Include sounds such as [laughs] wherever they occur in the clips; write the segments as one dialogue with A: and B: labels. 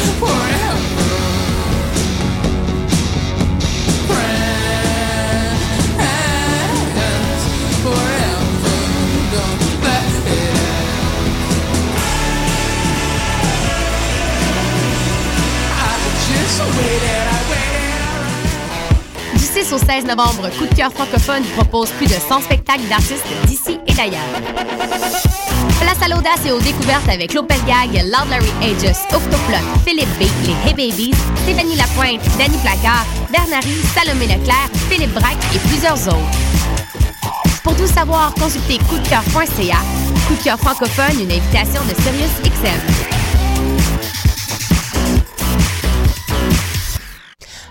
A: Pouring au 16 novembre, Coup de cœur francophone propose plus de 100 spectacles d'artistes d'ici et d'ailleurs. Place à l'audace et aux découvertes avec Lopez Gag, Loud Aegis, Octoplot, Philippe B, les Hey Babies, Stéphanie Lapointe, Danny Placard, Bernary, Salomé Leclerc, Philippe Braque et plusieurs autres. Pour tout savoir, consultez coupdecoeur.ca. Coup de cœur francophone, une invitation de Sirius XM.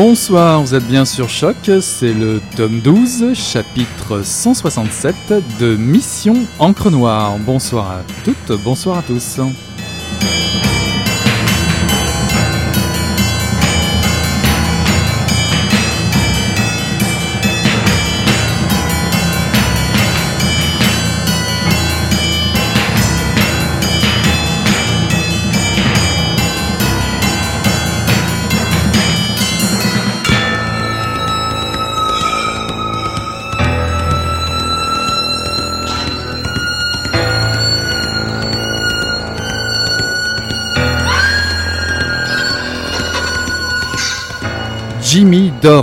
B: Bonsoir, vous êtes bien sur Choc, c'est le tome 12, chapitre 167 de Mission Encre Noire. Bonsoir à toutes, bonsoir à tous.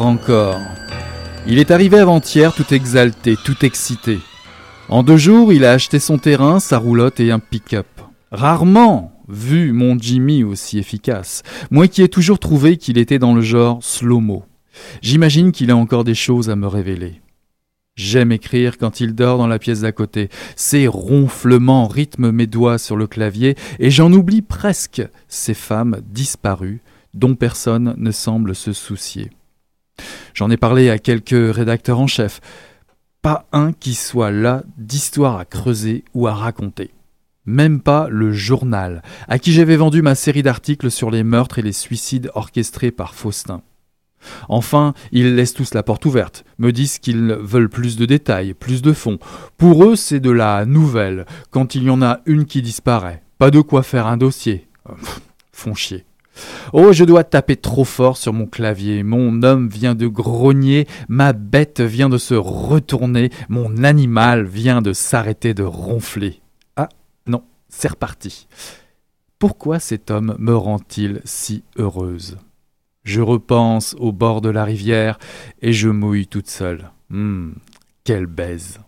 B: Encore. Il est arrivé avant-hier tout exalté, tout excité. En deux jours, il a acheté son terrain, sa roulotte et un pick-up. Rarement vu mon Jimmy aussi efficace, moi qui ai toujours trouvé qu'il était dans le genre slow-mo. J'imagine qu'il a encore des choses à me révéler. J'aime écrire quand il dort dans la pièce d'à côté. Ses ronflements rythment mes doigts sur le clavier et j'en oublie presque ces femmes disparues dont personne ne semble se soucier. J'en ai parlé à quelques rédacteurs en chef. Pas un qui soit là d'histoire à creuser ou à raconter. Même pas le journal, à qui j'avais vendu ma série d'articles sur les meurtres et les suicides orchestrés par Faustin. Enfin, ils laissent tous la porte ouverte, me disent qu'ils veulent plus de détails, plus de fonds. Pour eux, c'est de la nouvelle, quand il y en a une qui disparaît. Pas de quoi faire un dossier. font chier. Oh, je dois taper trop fort sur mon clavier. Mon homme vient de grogner, ma bête vient de se retourner, mon animal vient de s'arrêter de ronfler. Ah, non, c'est reparti. Pourquoi cet homme me rend-il si heureuse? Je repense au bord de la rivière et je mouille toute seule. Hum, quelle baise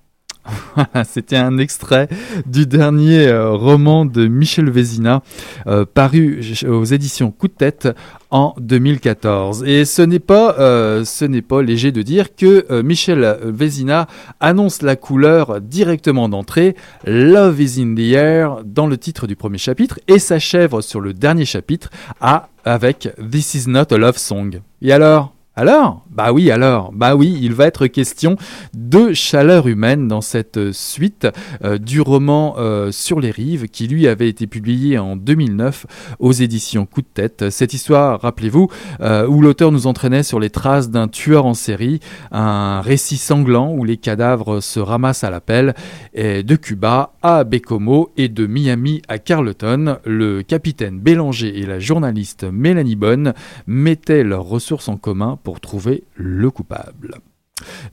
B: C'était un extrait du dernier euh, roman de Michel Vézina, euh, paru aux éditions Coup de tête en 2014. Et ce n'est pas, euh, pas léger de dire que Michel Vézina annonce la couleur directement d'entrée, Love is in the air, dans le titre du premier chapitre, et s'achève sur le dernier chapitre à, avec This is not a love song. Et alors? Alors? Bah oui, alors Bah oui, il va être question de chaleur humaine dans cette suite euh, du roman euh, Sur les rives qui lui avait été publié en 2009 aux éditions Coup de tête. Cette histoire, rappelez-vous, euh, où l'auteur nous entraînait sur les traces d'un tueur en série, un récit sanglant où les cadavres se ramassent à l'appel, et de Cuba à Bécomo et de Miami à Carleton, le capitaine Bélanger et la journaliste Mélanie Bonne mettaient leurs ressources en commun pour trouver le coupable.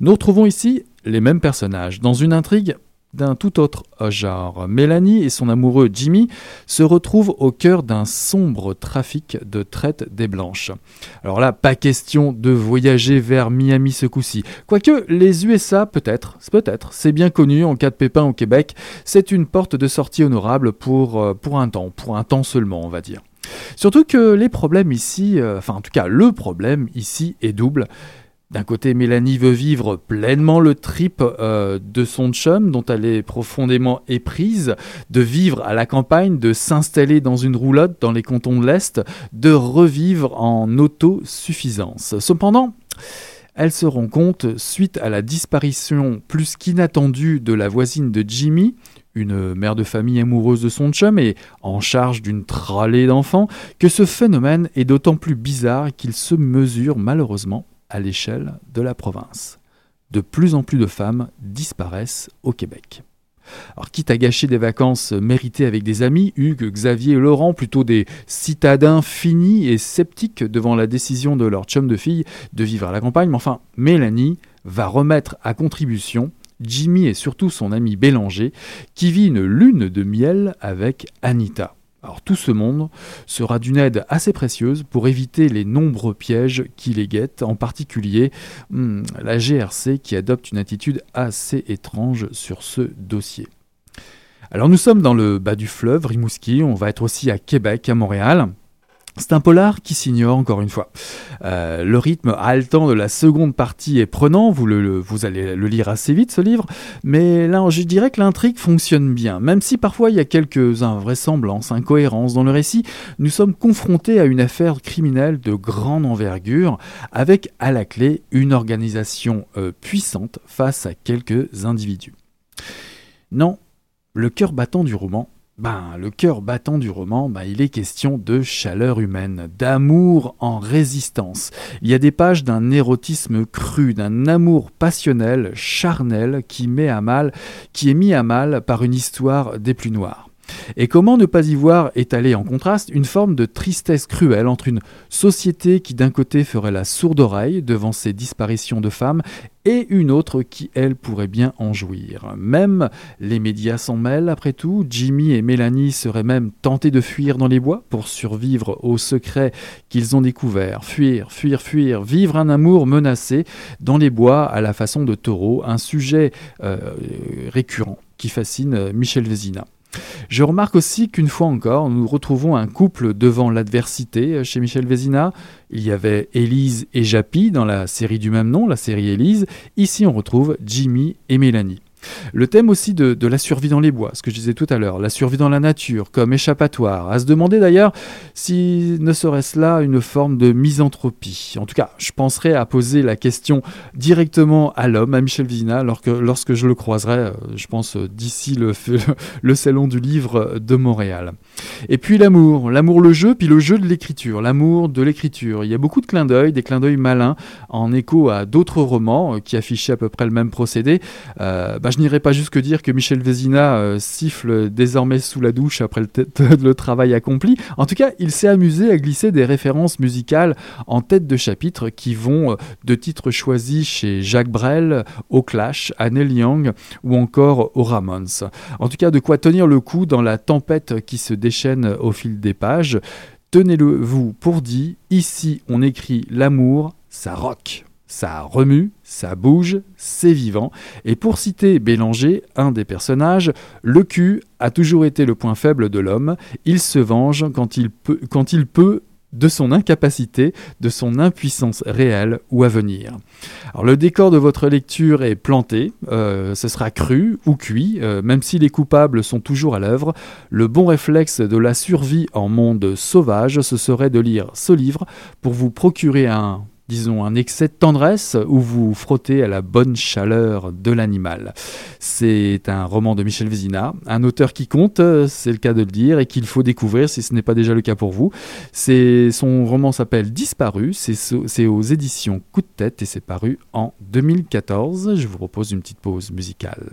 B: Nous retrouvons ici les mêmes personnages dans une intrigue d'un tout autre genre. Mélanie et son amoureux Jimmy se retrouvent au cœur d'un sombre trafic de traite des blanches. Alors là, pas question de voyager vers Miami ce coup-ci. Quoique les USA, peut-être, peut-être, c'est bien connu en cas de pépin au Québec, c'est une porte de sortie honorable pour, euh, pour un temps, pour un temps seulement, on va dire. Surtout que les problèmes ici, euh, enfin en tout cas le problème ici est double. D'un côté, Mélanie veut vivre pleinement le trip euh, de son chum, dont elle est profondément éprise, de vivre à la campagne, de s'installer dans une roulotte dans les cantons de l'Est, de revivre en autosuffisance. Cependant, elle se rend compte, suite à la disparition plus qu'inattendue de la voisine de Jimmy, une mère de famille amoureuse de son chum et en charge d'une tralée d'enfants, que ce phénomène est d'autant plus bizarre qu'il se mesure malheureusement à l'échelle de la province. De plus en plus de femmes disparaissent au Québec. Alors, quitte à gâcher des vacances méritées avec des amis, Hugues, Xavier et Laurent, plutôt des citadins finis et sceptiques devant la décision de leur chum de fille de vivre à la campagne, mais enfin, Mélanie va remettre à contribution Jimmy et surtout son ami Bélanger, qui vit une lune de miel avec Anita. Alors tout ce monde sera d'une aide assez précieuse pour éviter les nombreux pièges qui les guettent, en particulier hmm, la GRC qui adopte une attitude assez étrange sur ce dossier. Alors nous sommes dans le bas du fleuve, Rimouski, on va être aussi à Québec, à Montréal. C'est un polar qui s'ignore encore une fois. Euh, le rythme haletant de la seconde partie est prenant, vous, allez le lire assez vite ce livre, mais là je dirais que l'intrigue fonctionne bien. Même si parfois il y a quelques invraisemblances, incohérences dans le récit, nous sommes confrontés à une affaire criminelle de grande envergure, avec à la clé une organisation euh, puissante face à quelques individus. Non, le cœur battant du roman, ben, le cœur battant du roman, ben, il est question de chaleur humaine, d'amour en résistance. Il y a des pages d'un érotisme cru, d'un amour passionnel, charnel, qui met à mal, qui est mis à mal par une histoire des plus noires. Et comment ne pas y voir étaler en contraste une forme de tristesse cruelle entre une société qui d'un côté ferait la sourde oreille devant ces disparitions de femmes et une autre qui, elle, pourrait bien en jouir. Même les médias s'en mêlent, après tout. Jimmy et Mélanie seraient même tentés de fuir dans les bois pour survivre aux secrets qu'ils ont découverts. Fuir, fuir, fuir, vivre un amour menacé dans les bois à la façon de taureau, un sujet euh, récurrent qui fascine Michel Vézina. Je remarque aussi qu'une fois encore, nous retrouvons un couple devant l'adversité chez Michel Vézina. Il y avait Élise et Japy dans la série du même nom, la série Élise. Ici, on retrouve Jimmy et Mélanie. Le thème aussi de, la survie dans les bois, ce que je disais tout à l'heure, la survie dans la nature comme échappatoire, à se demander d'ailleurs si ne serait-ce là une forme de misanthropie. En tout cas, je penserais à poser la question directement à l'homme, à Michel Vizina, lorsque, lorsque je le croiserai, euh, je pense, d'ici le, [laughs] le salon du livre de Montréal. Et puis l'amour, l'amour le jeu, puis le jeu de l'écriture, l'amour de l'écriture. Il y a beaucoup de clins d'œil, des clins d'œil malins, en écho à d'autres romans euh, qui affichaient à peu près le même procédé. Euh, bah, je n'irai pas jusque dire que Michel Vézina euh, siffle désormais sous la douche après [laughs] le, travail accompli. En tout cas, il s'est amusé à glisser des références musicales en tête de chapitre qui vont euh, de titres choisis chez Jacques Brel, au Clash, à Neil Young ou encore aux Ramones. En tout cas, de quoi tenir le coup dans la tempête qui se déchaîne au fil des pages. Tenez-le vous pour dit, ici on écrit l'amour, ça rock.
C: Ça remue, ça bouge, c'est vivant. Et pour citer Bélanger, un des personnages, le cul a toujours été le point faible de l'homme. Il se venge quand il peut, de son incapacité, de son impuissance réelle ou à venir. Alors, le décor de votre lecture est planté, euh, ce sera cru ou cuit, euh, même si les coupables sont toujours à l'œuvre. Le bon réflexe de la survie en monde sauvage, ce serait de lire ce livre pour vous procurer un disons, un excès de tendresse où vous frottez à la bonne chaleur de l'animal. C'est un roman de Michel Vézina, un auteur qui compte, c'est le cas de le dire, et qu'il faut découvrir si ce n'est pas déjà le cas pour vous. Son roman s'appelle Disparu, c'est aux éditions Coup de tête et c'est paru en 2014. Je vous propose une petite pause musicale.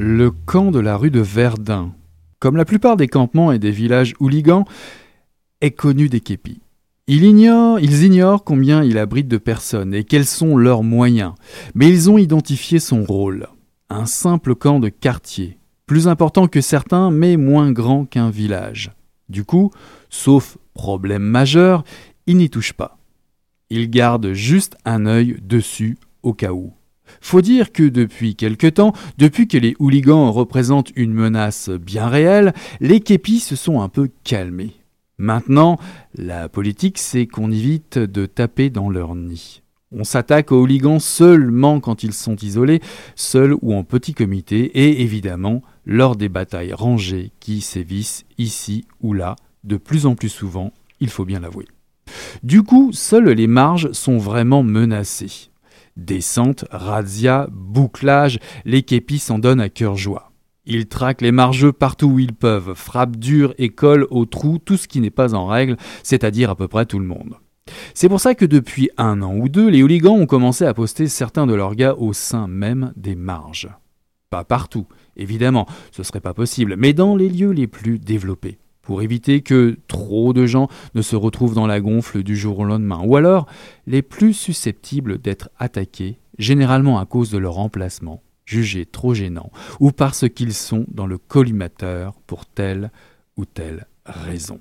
C: Le camp de la rue de Verdun, comme la plupart des campements et des villages hooligans, est connu des képis. Ils ignorent, ils combien il abrite de personnes et quels sont leurs moyens, mais ils ont identifié son rôle. Un simple camp de quartier, plus important que certains, mais moins grand qu'un village. Du coup, sauf problème majeur, il n'y touche pas. Il garde juste un œil dessus au cas où.
B: Faut dire que depuis quelque temps, depuis que les hooligans représentent une menace bien réelle, les képis se sont un peu calmés. Maintenant, la politique, c'est qu'on évite de taper dans leur nid. On s'attaque aux hooligans seulement quand ils sont isolés, seuls ou en petit comité, et évidemment lors des batailles rangées qui sévissent ici ou là, de plus en plus souvent, il faut bien l'avouer. Du coup, seules les marges sont vraiment menacées. Descente, razzia, bouclage, les képis s'en donnent à cœur joie. Ils traquent les margeux partout où ils peuvent, frappent dur et collent au trou tout ce qui n'est pas en règle, c'est-à-dire à peu près tout le monde. C'est pour ça que depuis un an ou deux, les hooligans ont commencé à poster certains de leurs gars au sein même des marges. Pas partout, évidemment, ce serait pas possible, mais dans les lieux les plus développés, pour éviter que trop de gens ne se retrouvent dans la gonfle du jour au lendemain, ou alors les plus susceptibles d'être attaqués, généralement à cause de leur emplacement, jugés trop gênants, ou parce qu'ils sont dans le collimateur pour telle ou telle raison.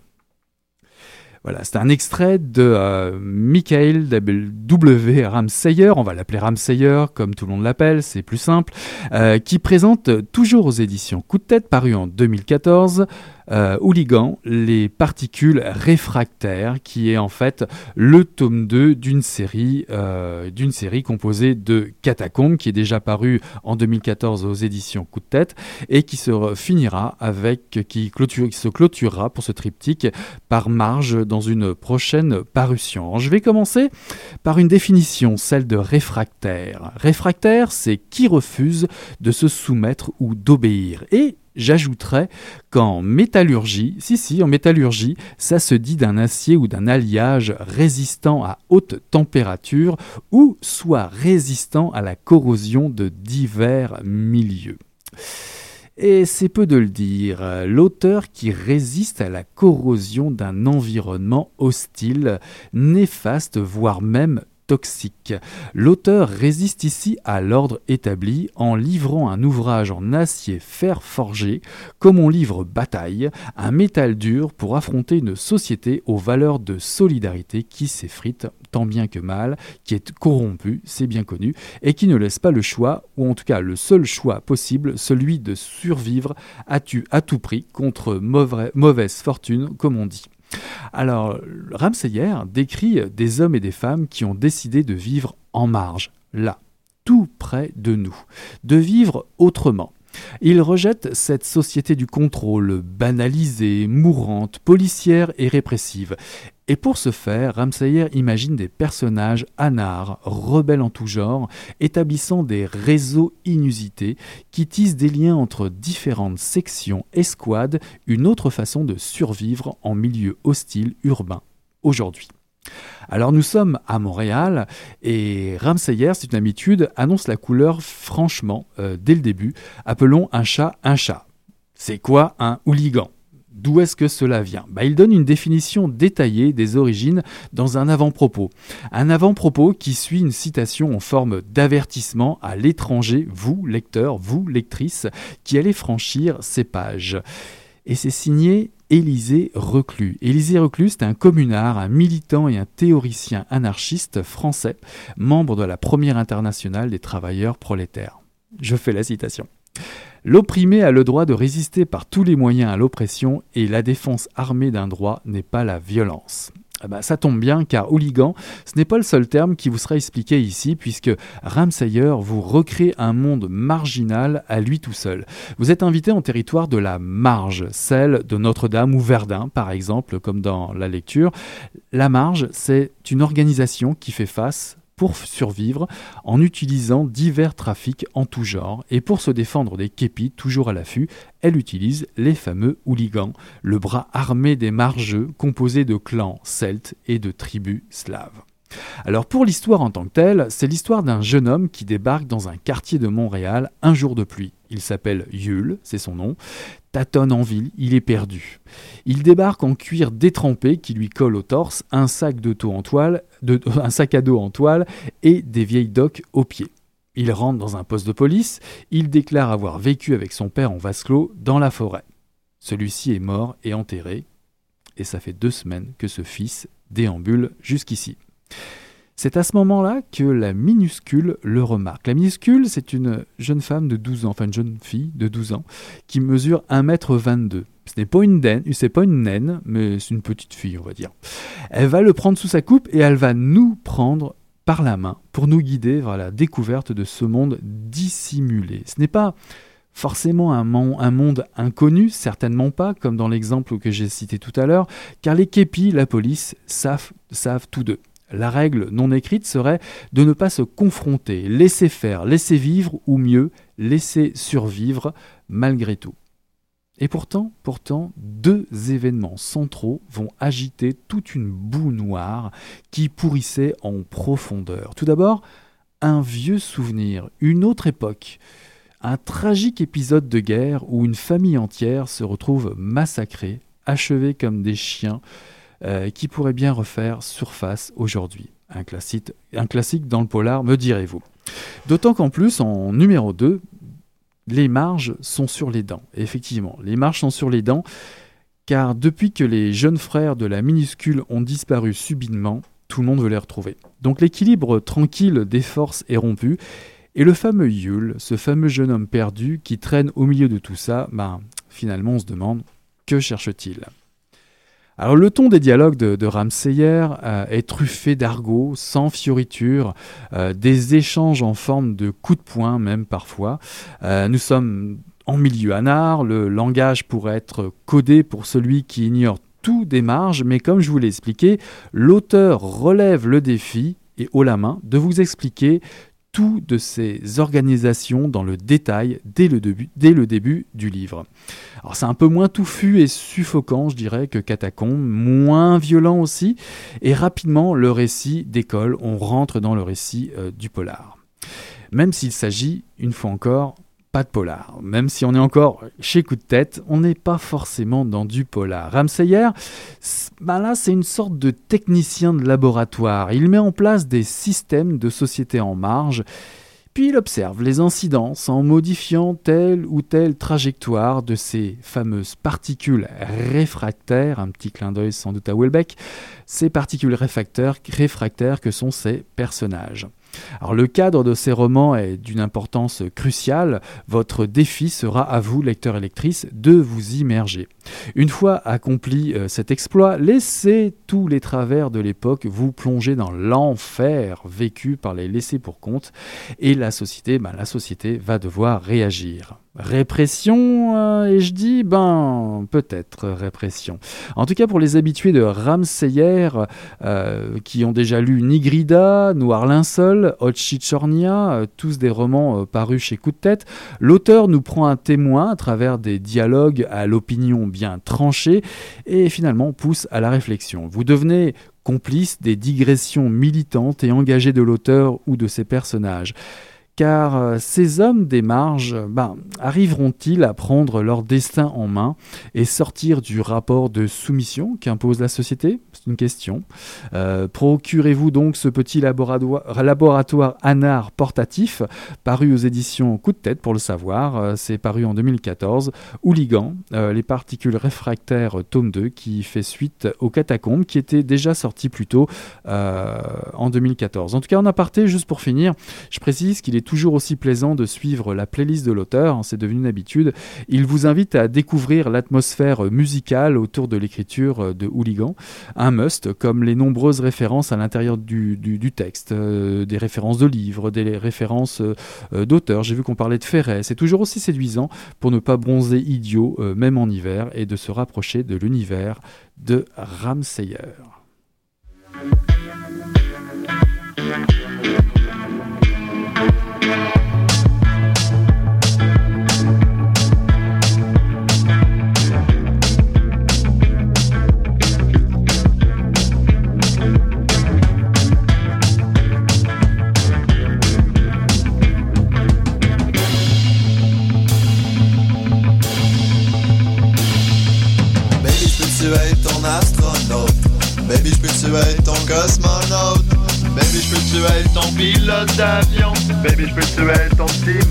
B: Voilà, c'est un extrait de euh, Michael W. Ramsayer, on va l'appeler Ramsayer comme tout le monde l'appelle, c'est plus simple, euh, qui présente toujours aux éditions Coup de tête, paru en 2014, euh, Hooligan, les particules réfractaires, qui est en fait le tome 2 d'une série, euh, d'une série composée de Catacombes, qui est déjà paru en 2014 aux éditions Coup de tête, et qui se finira avec, qui, se clôturera pour ce triptyque par marge dans une prochaine parution. je vais commencer par une définition, celle de réfractaire. Réfractaire, c'est qui refuse de se soumettre ou d'obéir. Et J'ajouterais qu'en métallurgie, si si, en métallurgie, ça se dit d'un acier ou d'un alliage résistant à haute température ou soit résistant à la corrosion de divers milieux. Et c'est peu de le dire, l'auteur qui résiste à la corrosion d'un environnement hostile, néfaste, voire même L'auteur résiste ici à l'ordre établi en livrant un ouvrage en acier fer forgé, comme on livre bataille, un métal dur pour affronter une société aux valeurs de solidarité qui s'effrite tant bien que mal, qui est corrompue, c'est bien connu, et qui ne laisse pas le choix, ou en tout cas le seul choix possible, celui de survivre à, à tout prix contre mauvaise fortune, comme on dit. Alors, Ramsayer décrit des hommes et des femmes qui ont décidé de vivre en marge, là, tout près de nous, de vivre autrement. Il rejette cette société du contrôle, banalisée, mourante, policière et répressive, et pour ce faire, Ramsayer imagine des personnages anards, rebelles en tout genre, établissant des réseaux inusités qui tissent des liens entre différentes sections, escouades, une autre façon de survivre en milieu hostile urbain aujourd'hui. Alors nous sommes à Montréal et Ramsayer, c'est une habitude, annonce la couleur franchement euh, dès le début. Appelons un chat un chat. C'est quoi un hooligan? D'où est-ce que cela vient? Bah, Il donne une définition détaillée des origines dans un avant-propos. Un avant-propos qui suit une citation en forme d'avertissement à l'étranger, vous, lecteur, vous, lectrice, qui allez franchir ces pages. Et c'est signé Élisée Reclus. Élisée Reclus, c'est un communard, un militant et un théoricien anarchiste français, membre de la première internationale des travailleurs prolétaires. Je fais la citation. L'opprimé a le droit de résister par tous les moyens à l'oppression et la défense armée d'un droit n'est pas la violence. Ah bah, ça tombe bien car hooligan, ce n'est pas le seul terme qui vous sera expliqué ici puisque Ramsayer vous recrée un monde marginal à lui tout seul. Vous êtes invité en territoire de la marge, celle de Notre-Dame ou Verdun par exemple comme dans la lecture. La marge, c'est une organisation qui fait face pour survivre en utilisant divers trafics en tout genre. Et pour se défendre des képis toujours à l'affût, elle utilise les fameux hooligans, le bras armé des margeux composé de clans celtes et de tribus slaves. Alors pour l'histoire en tant que telle, c'est l'histoire d'un jeune homme qui débarque dans un quartier de Montréal un jour de pluie. Il s'appelle Yule, c'est son nom, tâtonne en ville, il est perdu. Il débarque en cuir détrempé qui lui colle au torse, un sac, [laughs] un sac à dos en toile et des vieilles docks aux pieds. Il rentre dans un poste de police, il déclare avoir vécu avec son père en vase clos dans la forêt. Celui-ci est mort et enterré, et ça fait deux semaines que ce fils déambule jusqu'ici. C'est à ce moment-là que la minuscule le remarque. La minuscule, c'est une jeune femme de 12 ans, enfin une jeune fille de 12 ans, qui mesure 1m22. Ce n'est pas une naine, c'est pas une naine, mais c'est une petite fille, on va dire. Elle va le prendre sous sa coupe et elle va nous prendre par la main pour nous guider vers la découverte de ce monde dissimulé. Ce n'est pas forcément un, monde inconnu, certainement pas, comme dans l'exemple que j'ai cité tout à l'heure, car les képis, la police, savent, savent tous deux. La règle non écrite serait de ne pas se confronter, laisser faire, laisser vivre, ou mieux, laisser survivre malgré tout. Et pourtant, pourtant, deux événements centraux vont agiter toute une boue noire qui pourrissait en profondeur. Tout d'abord, un vieux souvenir, une autre époque, un tragique épisode de guerre où une famille entière se retrouve massacrée, achevée comme des chiens, euh, qui pourrait bien refaire surface aujourd'hui. Un classique, dans le polar, me direz-vous. D'autant qu'en plus, en numéro 2, les marges sont sur les dents. effectivement, les marges sont sur les dents, car depuis que les jeunes frères de la minuscule ont disparu subitement, tout le monde veut les retrouver. Donc l'équilibre tranquille des forces est rompu, et le fameux Yule, ce fameux jeune homme perdu qui traîne au milieu de tout ça, ben, finalement on se demande, que cherche-t-il? Alors le ton des dialogues de, de Ramseyer euh, est truffé d'argot, sans fioriture, euh, des échanges en forme de coups de poing même parfois. Euh, nous sommes en milieu anard, le langage pourrait être codé pour celui qui ignore tout des marges, mais comme je vous l'ai expliqué, l'auteur relève le défi et haut la main de vous expliquer de ces organisations dans le détail dès le début, du livre. Alors c'est un peu moins touffu et suffocant, je dirais, que Catacombe, moins violent aussi, et rapidement le récit décolle, on rentre dans le récit euh, du polar. Même s'il s'agit, une fois encore, pas de polar. Même si on est encore chez Coup de tête, on n'est pas forcément dans du polar. Ramsayer, ben là, c'est une sorte de technicien de laboratoire. Il met en place des systèmes de société en marge. Puis il observe les incidences en modifiant telle ou telle trajectoire de ces fameuses particules réfractaires, un petit clin d'œil sans doute à Welbeck, ces particules réfractaires que sont ces personnages. Alors le cadre de ces romans est d'une importance cruciale. Votre défi sera à vous, lecteurs et lectrices, de vous immerger. Une fois accompli euh, cet exploit, laissez tous les travers de l'époque vous plonger dans l'enfer vécu par les laissés pour compte et la société, ben, la société va devoir réagir. Répression, euh, et je dis, ben, peut-être répression. En tout cas, pour les habitués de Ramseyer, euh, qui ont déjà lu Nigrida, Noir Linceul, Otchichornia, euh, tous des romans parus chez Coup de tête, l'auteur nous prend un témoin à travers des dialogues à l'opinion bien tranchée et finalement pousse à la réflexion. Vous devenez complice des digressions militantes et engagées de l'auteur ou de ses personnages car euh, ces hommes des marges ben, arriveront-ils à prendre leur destin en main et sortir du rapport de soumission qu'impose la société? Une question. Euh, procurez-vous donc ce petit laboratoire, laboratoire anard portatif, paru aux éditions Coup de tête pour le savoir, euh, c'est paru en 2014, Hooligan, les particules réfractaires tome 2, qui fait suite aux catacombes, qui était déjà sorti plus tôt en 2014. En tout cas, en aparté, juste pour finir, je précise qu'il est toujours aussi plaisant de suivre la playlist de l'auteur, hein, c'est devenu une habitude. Il vous invite à découvrir l'atmosphère musicale autour de l'écriture euh, de Hooligan, un must, comme les nombreuses références à l'intérieur du, texte, euh, des références de livres, des références euh, d'auteurs. J'ai vu qu'on parlait de Ferret, c'est toujours aussi séduisant pour ne pas bronzer idiot, même en hiver, et de se rapprocher de l'univers de Ramsayer.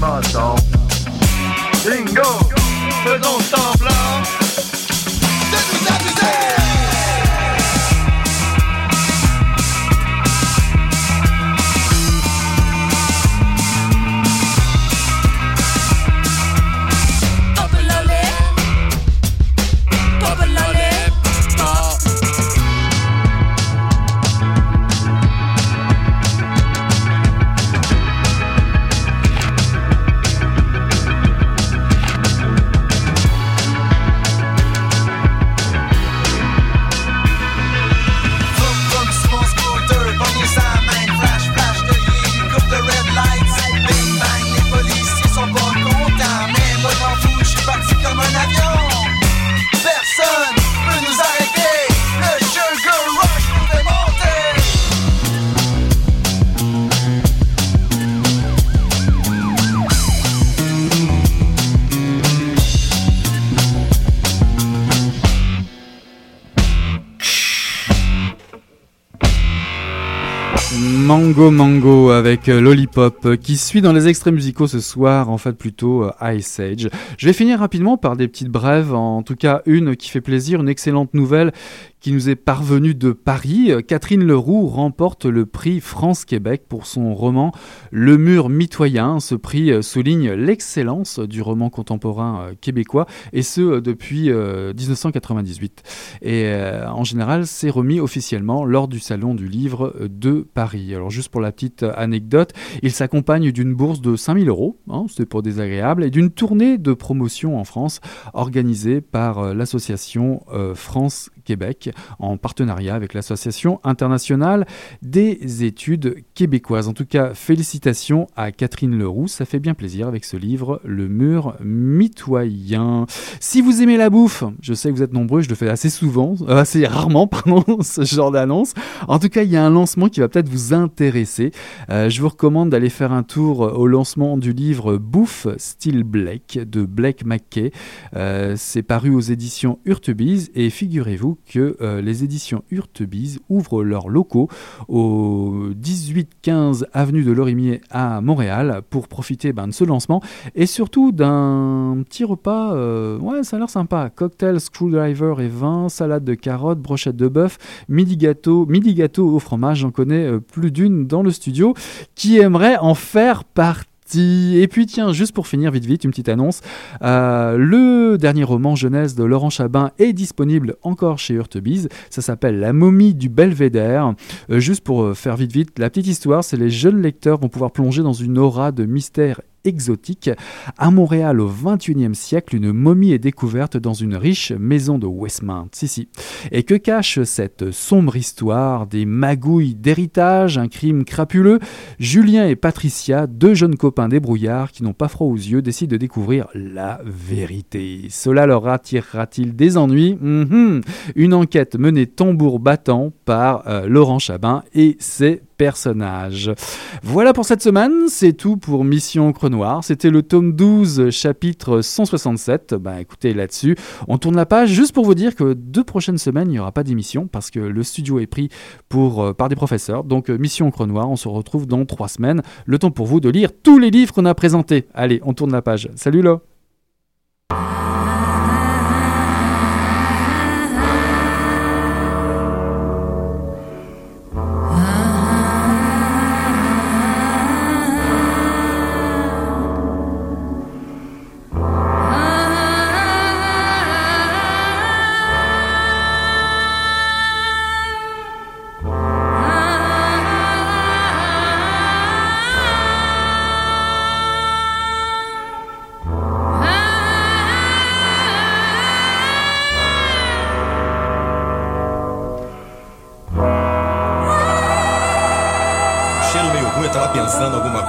D: Ton petit
B: Congo Mango avec euh, Lollipop euh, qui suit dans les extraits musicaux ce soir, en fait plutôt euh, Ice Age. Je vais finir rapidement par des petites brèves, en tout cas une qui fait plaisir, une excellente nouvelle qui nous est parvenue de Paris. Catherine Leroux remporte le prix France-Québec pour son roman Le mur mitoyen. Ce prix souligne l'excellence du roman contemporain québécois et ce depuis 1998. Et en général, c'est remis officiellement lors du Salon du Livre de Paris. Alors juste pour la petite anecdote, il s'accompagne d'une bourse de 5000 euros, hein, c'est pour désagréable, et d'une tournée de promotion en France organisée par euh, l'association euh, France Québec en partenariat avec l'Association internationale des études québécoises. En tout cas, félicitations à Catherine Leroux, ça fait bien plaisir avec ce livre, Le mur mitoyen. Si vous aimez la bouffe, je sais que vous êtes nombreux, je le fais assez souvent, euh, assez rarement, [laughs] pardon, ce genre d'annonce. En tout cas, il y a un lancement qui va peut-être vous intéresser. Euh, je vous recommande d'aller faire un tour au lancement du livre Bouffe Style Blake de Blake McKay. Euh, c'est paru aux éditions Urtebise et figurez-vous que euh, les éditions Hurtebise ouvrent leurs locaux au 18-15 avenue de Lorimier à Montréal pour profiter ben, de ce lancement et surtout d'un petit repas. Euh, ouais, ça a l'air sympa. Cocktail, screwdriver et vin, salade de carottes, brochette de bœuf, midi gâteau, midi gâteau au fromage. J'en connais euh, plus d'une dans le studio qui aimerait en faire partie. Et puis tiens, juste pour finir vite vite, une petite annonce. Euh, le dernier roman jeunesse de Laurent Chabin est disponible encore chez Hurtebise. Ça s'appelle La momie du belvédère. Euh, juste pour euh, faire vite vite, la petite histoire, c'est les jeunes lecteurs vont pouvoir plonger dans une aura de mystère exotique. À Montréal au XXIe siècle, une momie est découverte dans une riche maison de Westmount. Si, si. Et que cache cette sombre histoire Des magouilles d'héritage, un crime crapuleux? Julien et Patricia, deux jeunes copains débrouillards qui n'ont pas froid aux yeux, décident de découvrir la vérité. Cela leur attirera-t-il des ennuis? Mhm. Une enquête menée tambour battant par euh, Laurent Chabin et ses personnages. Voilà pour cette semaine, c'est tout pour Mission Crenoir. C'était le tome 12, chapitre 167. Bah écoutez, là-dessus, on tourne la page juste pour vous dire que deux prochaines semaines, il n'y aura pas d'émission parce que le studio est pris pour, euh, par des professeurs. Donc euh, Mission Crenoir, on se retrouve dans trois semaines. Le temps pour vous de lire tous les livres qu'on a présentés. Allez, on tourne la page. Salut là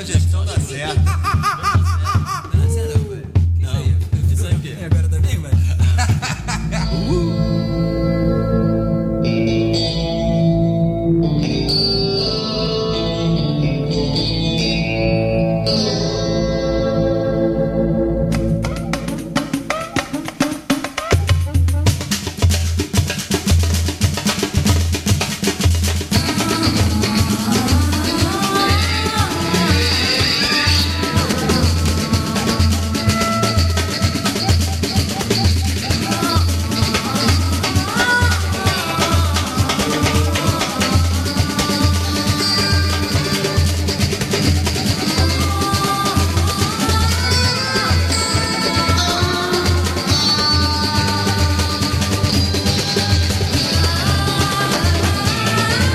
E: projeção da
F: certo. [laughs]